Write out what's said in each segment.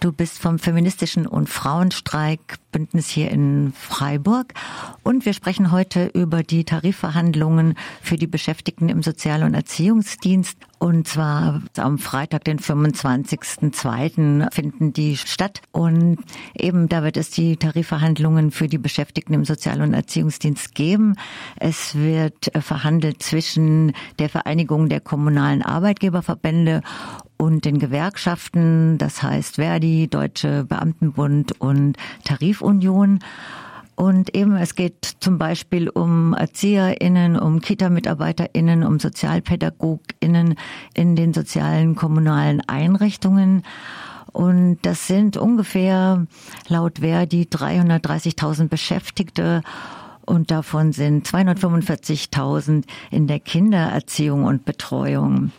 Du bist vom Feministischen und Frauenstreikbündnis hier in Freiburg und wir sprechen heute über die Tarifverhandlungen für die Beschäftigten im Sozial- und Erziehungsdienst. Und zwar am Freitag, den 25.02. finden die statt. Und eben da wird es die Tarifverhandlungen für die Beschäftigten im Sozial- und Erziehungsdienst geben. Es wird verhandelt zwischen der Vereinigung der kommunalen Arbeitgeberverbände und den Gewerkschaften, das heißt Verdi, Deutsche Beamtenbund und Tarifunion. Und eben, es geht zum Beispiel um ErzieherInnen, um Kita-MitarbeiterInnen, um SozialpädagogInnen in den sozialen kommunalen Einrichtungen. Und das sind ungefähr laut Verdi 330.000 Beschäftigte und davon sind 245.000 in der Kindererziehung und Betreuung.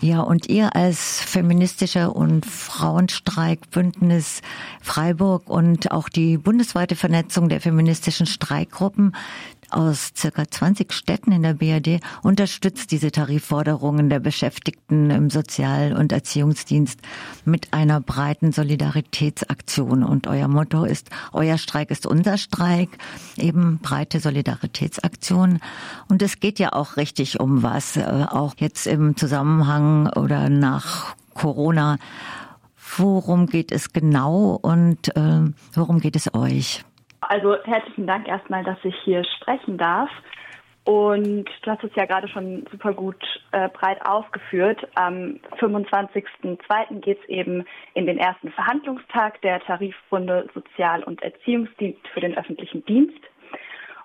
Ja, und ihr als feministischer und Frauenstreikbündnis Freiburg und auch die bundesweite Vernetzung der feministischen Streikgruppen, aus circa 20 Städten in der BRD unterstützt diese Tarifforderungen der Beschäftigten im Sozial- und Erziehungsdienst mit einer breiten Solidaritätsaktion. Und euer Motto ist, euer Streik ist unser Streik, eben breite Solidaritätsaktion. Und es geht ja auch richtig um was, äh, auch jetzt im Zusammenhang oder nach Corona. Worum geht es genau und äh, worum geht es euch? Also herzlichen Dank erstmal, dass ich hier sprechen darf. Und du hast es ja gerade schon super gut äh, breit ausgeführt. Am 25.02. geht es eben in den ersten Verhandlungstag der Tarifrunde Sozial- und Erziehungsdienst für den öffentlichen Dienst.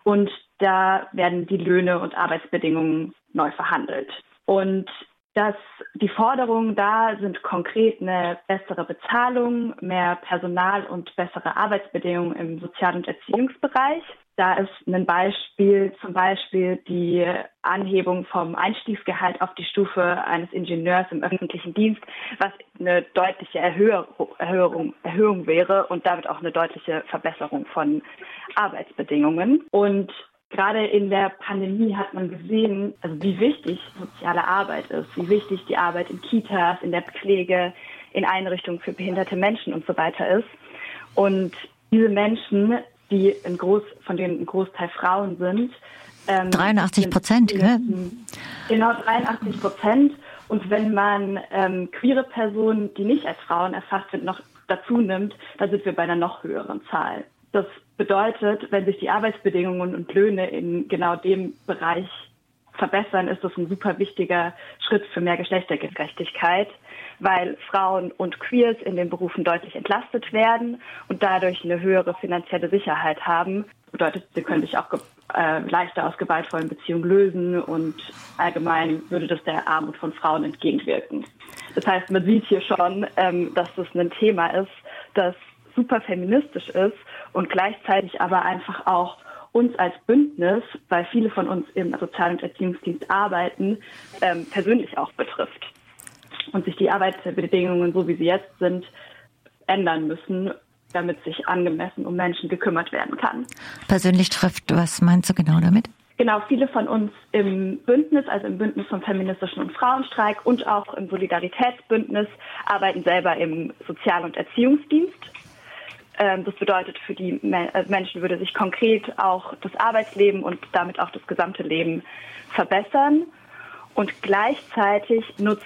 Und da werden die Löhne und Arbeitsbedingungen neu verhandelt. Und dass die Forderungen da sind konkret eine bessere Bezahlung, mehr Personal und bessere Arbeitsbedingungen im Sozial- und Erziehungsbereich. Da ist ein Beispiel zum Beispiel die Anhebung vom Einstiegsgehalt auf die Stufe eines Ingenieurs im öffentlichen Dienst, was eine deutliche Erhöhung, Erhöhung wäre und damit auch eine deutliche Verbesserung von Arbeitsbedingungen. Und gerade in der Pandemie hat man gesehen, also wie wichtig soziale Arbeit ist, wie wichtig die Arbeit in Kitas, in der Pflege, in Einrichtungen für behinderte Menschen und so weiter ist. Und diese Menschen, die ein Groß, von denen ein Großteil Frauen sind, ähm, 83 Prozent, gell? Genau, 83 Prozent. Und wenn man ähm, queere Personen, die nicht als Frauen erfasst sind, noch dazu nimmt, dann sind wir bei einer noch höheren Zahl. Das bedeutet, wenn sich die Arbeitsbedingungen und Löhne in genau dem Bereich verbessern, ist das ein super wichtiger Schritt für mehr Geschlechtergerechtigkeit, weil Frauen und Queers in den Berufen deutlich entlastet werden und dadurch eine höhere finanzielle Sicherheit haben. Bedeutet, sie können sich auch äh, leichter aus gewaltvollen Beziehungen lösen und allgemein würde das der Armut von Frauen entgegenwirken. Das heißt, man sieht hier schon, ähm, dass das ein Thema ist, das super feministisch ist und gleichzeitig aber einfach auch uns als Bündnis, weil viele von uns im Sozial- und Erziehungsdienst arbeiten, ähm, persönlich auch betrifft. Und sich die Arbeitsbedingungen, so wie sie jetzt sind, ändern müssen, damit sich angemessen um Menschen gekümmert werden kann. Persönlich trifft, was meinst du genau damit? Genau, viele von uns im Bündnis, also im Bündnis vom feministischen und Frauenstreik und auch im Solidaritätsbündnis, arbeiten selber im Sozial- und Erziehungsdienst das bedeutet, für die äh, Menschen würde sich konkret auch das Arbeitsleben und damit auch das gesamte Leben verbessern. Und gleichzeitig nutzt,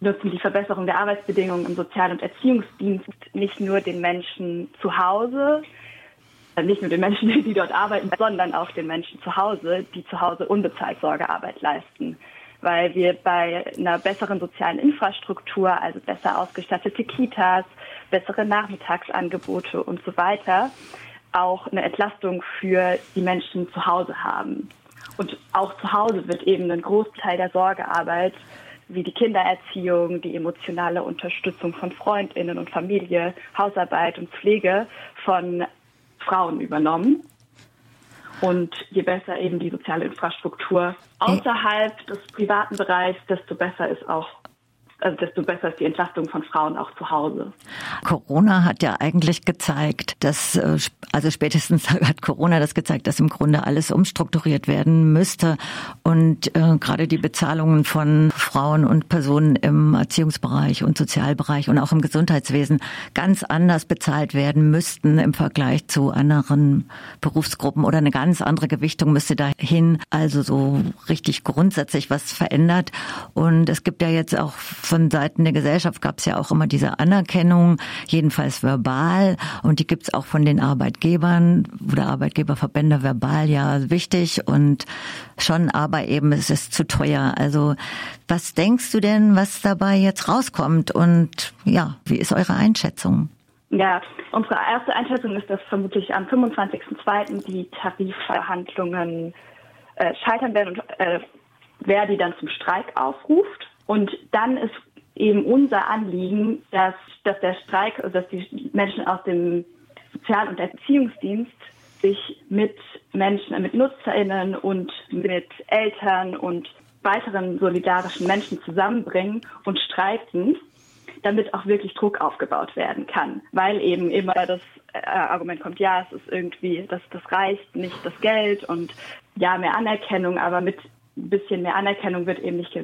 nutzen die Verbesserung der Arbeitsbedingungen im Sozial- und Erziehungsdienst nicht nur den Menschen zu Hause, äh, nicht nur den Menschen, die dort arbeiten, sondern auch den Menschen zu Hause, die zu Hause unbezahlt Sorgearbeit leisten weil wir bei einer besseren sozialen Infrastruktur, also besser ausgestattete Kitas, bessere Nachmittagsangebote und so weiter, auch eine Entlastung für die Menschen zu Hause haben. Und auch zu Hause wird eben ein Großteil der Sorgearbeit wie die Kindererziehung, die emotionale Unterstützung von Freundinnen und Familie, Hausarbeit und Pflege von Frauen übernommen. Und je besser eben die soziale Infrastruktur außerhalb des privaten Bereichs, desto besser ist auch also desto besser ist die Entlastung von Frauen auch zu Hause. Corona hat ja eigentlich gezeigt, dass, äh, also spätestens hat Corona das gezeigt, dass im Grunde alles umstrukturiert werden müsste und äh, gerade die Bezahlungen von Frauen und Personen im Erziehungsbereich und Sozialbereich und auch im Gesundheitswesen ganz anders bezahlt werden müssten im Vergleich zu anderen Berufsgruppen oder eine ganz andere Gewichtung müsste dahin, also so richtig grundsätzlich was verändert. Und es gibt ja jetzt auch von Seiten der Gesellschaft gab es ja auch immer diese Anerkennung, jedenfalls verbal. Und die gibt es auch von den Arbeitgebern oder Arbeitgeberverbände verbal ja wichtig und schon, aber eben es ist zu teuer. Also was denkst du denn, was dabei jetzt rauskommt? Und ja, wie ist eure Einschätzung? Ja, unsere erste Einschätzung ist, dass vermutlich am 25.02. die Tarifverhandlungen äh, scheitern werden und äh, wer die dann zum Streik aufruft. Und dann ist eben unser Anliegen, dass, dass der Streik, also dass die Menschen aus dem Sozial- und Erziehungsdienst sich mit Menschen, mit NutzerInnen und mit Eltern und weiteren solidarischen Menschen zusammenbringen und streiken, damit auch wirklich Druck aufgebaut werden kann. Weil eben immer das äh, Argument kommt, ja, es ist irgendwie, das, das reicht nicht das Geld und ja, mehr Anerkennung, aber mit ein bisschen mehr Anerkennung wird eben nicht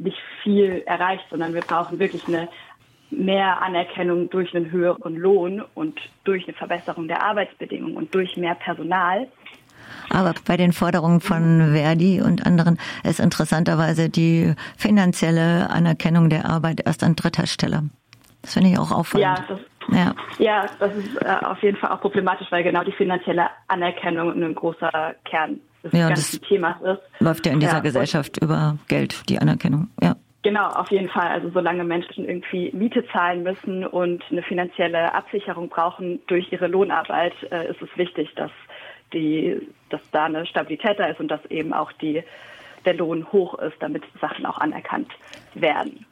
nicht viel erreicht, sondern wir brauchen wirklich eine mehr Anerkennung durch einen höheren Lohn und durch eine Verbesserung der Arbeitsbedingungen und durch mehr Personal. Aber bei den Forderungen von Verdi und anderen ist interessanterweise die finanzielle Anerkennung der Arbeit erst an dritter Stelle. Das finde ich auch auffallend. Ja, das, ja. ja, das ist äh, auf jeden Fall auch problematisch, weil genau die finanzielle Anerkennung ein großer Kern des ja, ganzen Themas ist. Läuft ja in dieser ja, Gesellschaft über Geld, die Anerkennung, ja. Genau, auf jeden Fall. Also solange Menschen irgendwie Miete zahlen müssen und eine finanzielle Absicherung brauchen durch ihre Lohnarbeit, äh, ist es wichtig, dass die, dass da eine Stabilität da ist und dass eben auch die, der Lohn hoch ist, damit Sachen auch anerkannt werden.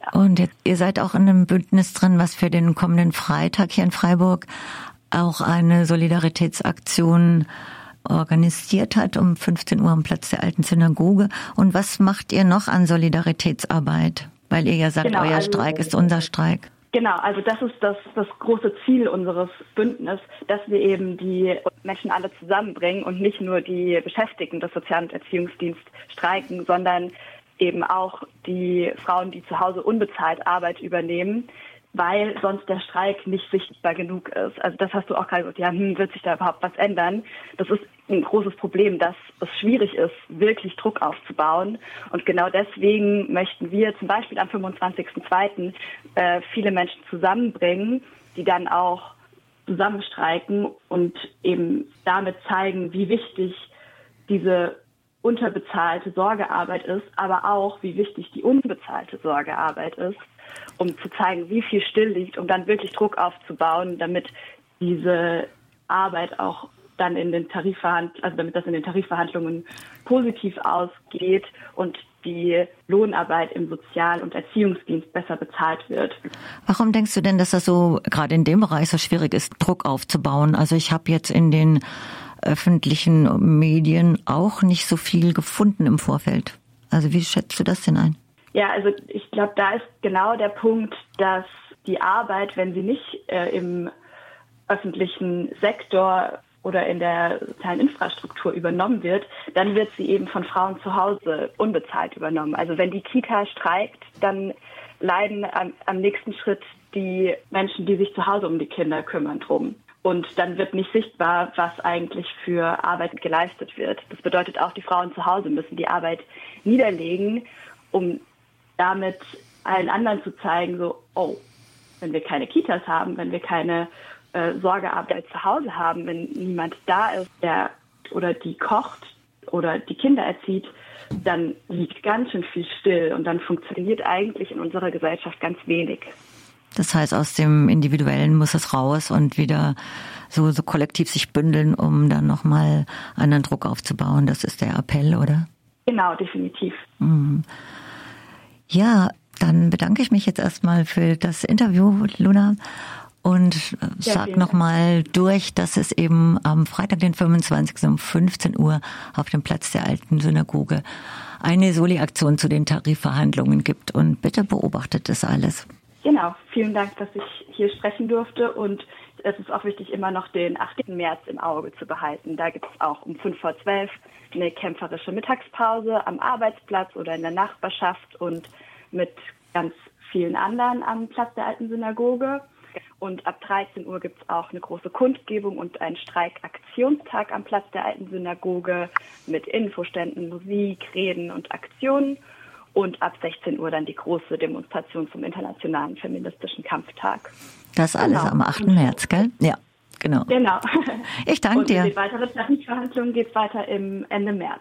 Ja. Und jetzt, ihr seid auch in einem Bündnis drin, was für den kommenden Freitag hier in Freiburg auch eine Solidaritätsaktion organisiert hat um 15 Uhr am Platz der alten Synagoge. Und was macht ihr noch an Solidaritätsarbeit? Weil ihr ja sagt, genau, euer also, Streik ist unser Streik. Genau, also das ist das, das große Ziel unseres Bündnisses, dass wir eben die Menschen alle zusammenbringen und nicht nur die Beschäftigten des Sozial- und Erziehungsdienst streiken, sondern eben auch die Frauen, die zu Hause unbezahlt Arbeit übernehmen, weil sonst der Streik nicht sichtbar genug ist. Also das hast du auch gerade gesagt, ja, hm, wird sich da überhaupt was ändern? Das ist ein großes Problem, dass es schwierig ist, wirklich Druck aufzubauen. Und genau deswegen möchten wir zum Beispiel am 25.02. Äh, viele Menschen zusammenbringen, die dann auch zusammenstreiken und eben damit zeigen, wie wichtig diese unterbezahlte Sorgearbeit ist, aber auch, wie wichtig die unbezahlte Sorgearbeit ist um zu zeigen, wie viel still liegt, um dann wirklich Druck aufzubauen, damit diese Arbeit auch dann in den Tarifverhandlungen, also damit das in den Tarifverhandlungen positiv ausgeht und die Lohnarbeit im Sozial- und Erziehungsdienst besser bezahlt wird. Warum denkst du denn, dass das so gerade in dem Bereich so schwierig ist, Druck aufzubauen? Also ich habe jetzt in den öffentlichen Medien auch nicht so viel gefunden im Vorfeld. Also wie schätzt du das denn ein? Ja, also ich glaube, da ist genau der Punkt, dass die Arbeit, wenn sie nicht äh, im öffentlichen Sektor oder in der sozialen Infrastruktur übernommen wird, dann wird sie eben von Frauen zu Hause unbezahlt übernommen. Also wenn die Kita streikt, dann leiden am, am nächsten Schritt die Menschen, die sich zu Hause um die Kinder kümmern, drum. Und dann wird nicht sichtbar, was eigentlich für Arbeit geleistet wird. Das bedeutet auch, die Frauen zu Hause müssen die Arbeit niederlegen, um damit allen anderen zu zeigen, so, oh, wenn wir keine Kitas haben, wenn wir keine äh, Sorgearbeit zu Hause haben, wenn niemand da ist, der oder die kocht oder die Kinder erzieht, dann liegt ganz schön viel still und dann funktioniert eigentlich in unserer Gesellschaft ganz wenig. Das heißt, aus dem Individuellen muss es raus und wieder so, so kollektiv sich bündeln, um dann nochmal einen Druck aufzubauen. Das ist der Appell, oder? Genau, definitiv. Mhm. Ja, dann bedanke ich mich jetzt erstmal für das Interview, Luna. Und äh, sag nochmal durch, dass es eben am Freitag, den 25. um 15 Uhr auf dem Platz der alten Synagoge eine Soli-Aktion zu den Tarifverhandlungen gibt. Und bitte beobachtet das alles. Genau, vielen Dank, dass ich hier sprechen durfte. Und es ist auch wichtig, immer noch den 8. März im Auge zu behalten. Da gibt es auch um 5 vor 12 eine kämpferische Mittagspause am Arbeitsplatz oder in der Nachbarschaft und mit ganz vielen anderen am Platz der alten Synagoge. Und ab 13 Uhr gibt es auch eine große Kundgebung und einen Streikaktionstag am Platz der alten Synagoge mit Infoständen, Musik, Reden und Aktionen. Und ab 16 Uhr dann die große Demonstration zum Internationalen Feministischen Kampftag. Das alles genau. am 8. März, gell? Ja, genau. Genau. Ich danke dir. Und die weitere Tarifverhandlung geht weiter im Ende März.